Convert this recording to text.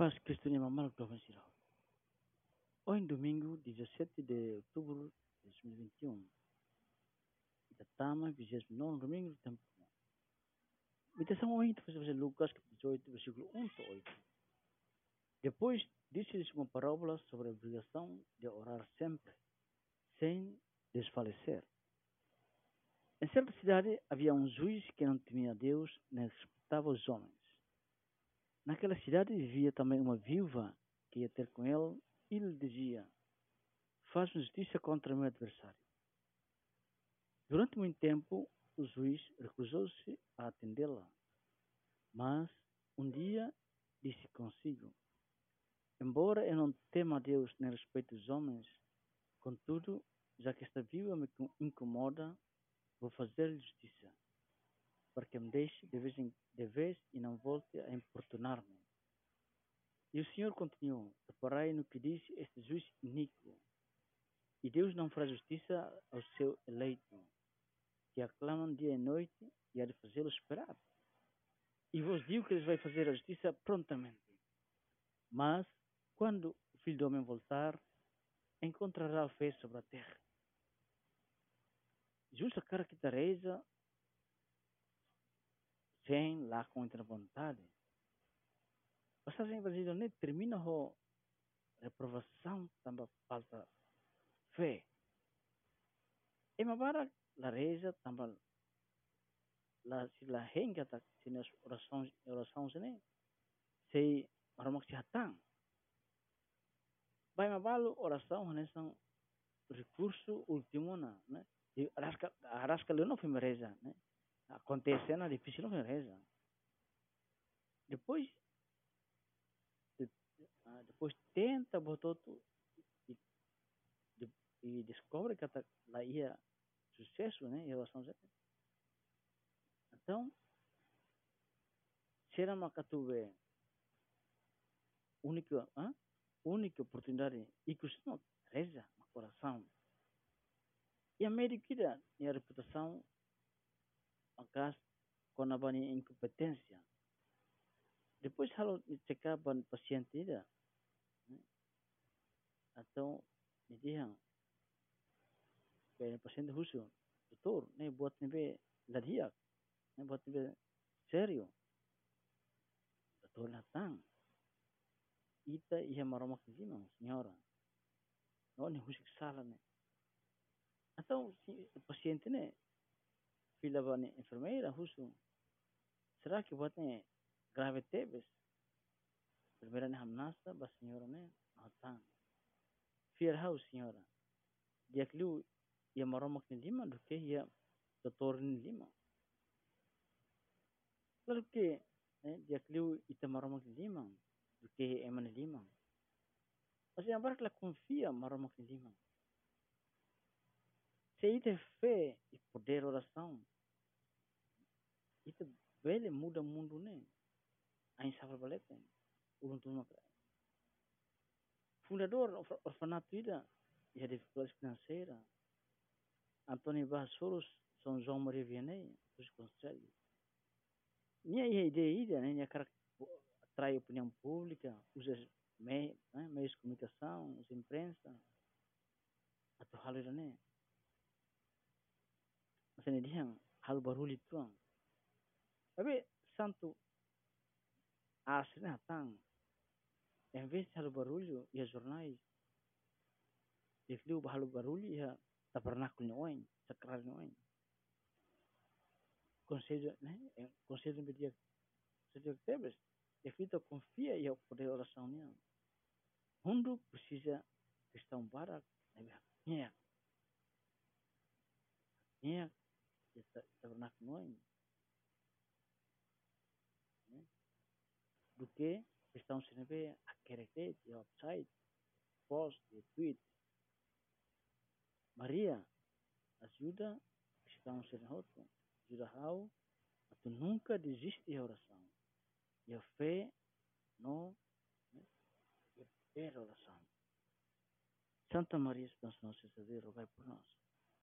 paz Cristo ni mamal provincial. Hoje, domingo, 17 de outubro de 2021, Itatama, 29 domingo do tempo. Meditação hoje, tu fazer Lucas, capítulo 18, versículo 1 a 8. Depois, disse-lhes uma parábola sobre a obrigação de orar sempre, sem desfalecer. Em certa cidade havia um juiz que não temia Deus nem respeitava os homens. Naquela cidade vivia também uma viúva que ia ter com ele e lhe dizia: Faz justiça contra meu adversário. Durante muito tempo, o juiz recusou-se a atendê-la. Mas, um dia, disse consigo: Embora eu não tema a Deus nem respeito os homens, contudo, já que esta viúva me incomoda, vou fazer justiça, para que me deixe de vez, em, de vez e não volte a importunar-me. E o Senhor continuou: Reparai no que disse este juiz iníquo. E Deus não fará justiça ao seu eleito, que aclamam dia e noite, e há de fazê-lo esperar. E vos digo que ele vai fazer a justiça prontamente. Mas, quando o filho do homem voltar, encontrará fé sobre a terra. Justa cara que Sem lá com outra vontade. Passagem brasileira nem termina a reprovação, também falta fé. E mabara la reza também la si la henga tak sinas oração oração sini sei oramak si hatang. Bai mabalu oração hanesang recurso último né? E arasca arasca não foi reza, né? Acontece na difícil reza. Depois Ah, depois tenta botar tudo e, e, descobre que lá ia sucesso né, em relação a Então, será uma catuve única, ah, única oportunidade e que não reza no coração. E a medicina e a reputação, agas kon apa ni. Depois halu cekap ban pasien tidak, atau ni dia pe pasien tu husu doktor ni buat ni be ladia ni buat ni be serio. Betul natang ita ia maromak di mana senyora no oh, ni husik salah ni. Atau si pasien ni fila ba ne enfermeira huso será que ne grave tebes enfermeira ne hamnasa ba senhora ne hatang Fear house, senhora. Dia kliu ia maromak ni lima do ke ia doutor ni lima. Lalu ke eh, dia kliu ita maromak ni lima do ke eman ni lima. Mas barak la confia maromak ni lima. Se ita fé e poder oração, ita bele muda mundo ne. Ain safar balete. Ulun tumak fundador orfanato ida e a dificuldade financeira. Antônio Barros Soros, São João Maria Vianney, os conselhos. Minha ideia ida, né, minha cara atrai opinião pública, usa meios, né, meios de comunicação, os imprensa, atau hal itu né. Macam dia hal baru itu. Tapi santo aslinya tang em vez de halo barulho e a jornais, e fliu halo barulho e a tabernáculo noen, sacral noen. Conselho, né? Conselho me dia, conselho que tebes, e fito confia e o poder oração niya. Mundo precisa cristão barak, niya. Niya, tabernáculo noen. Do que cristão se vê a querer e website, post e tweet. Maria ajuda cristão se outro, ajuda how a tu nunca desiste de oração. E a fé não é oração. Santa Maria, Esperança Nossa, rogai por nós.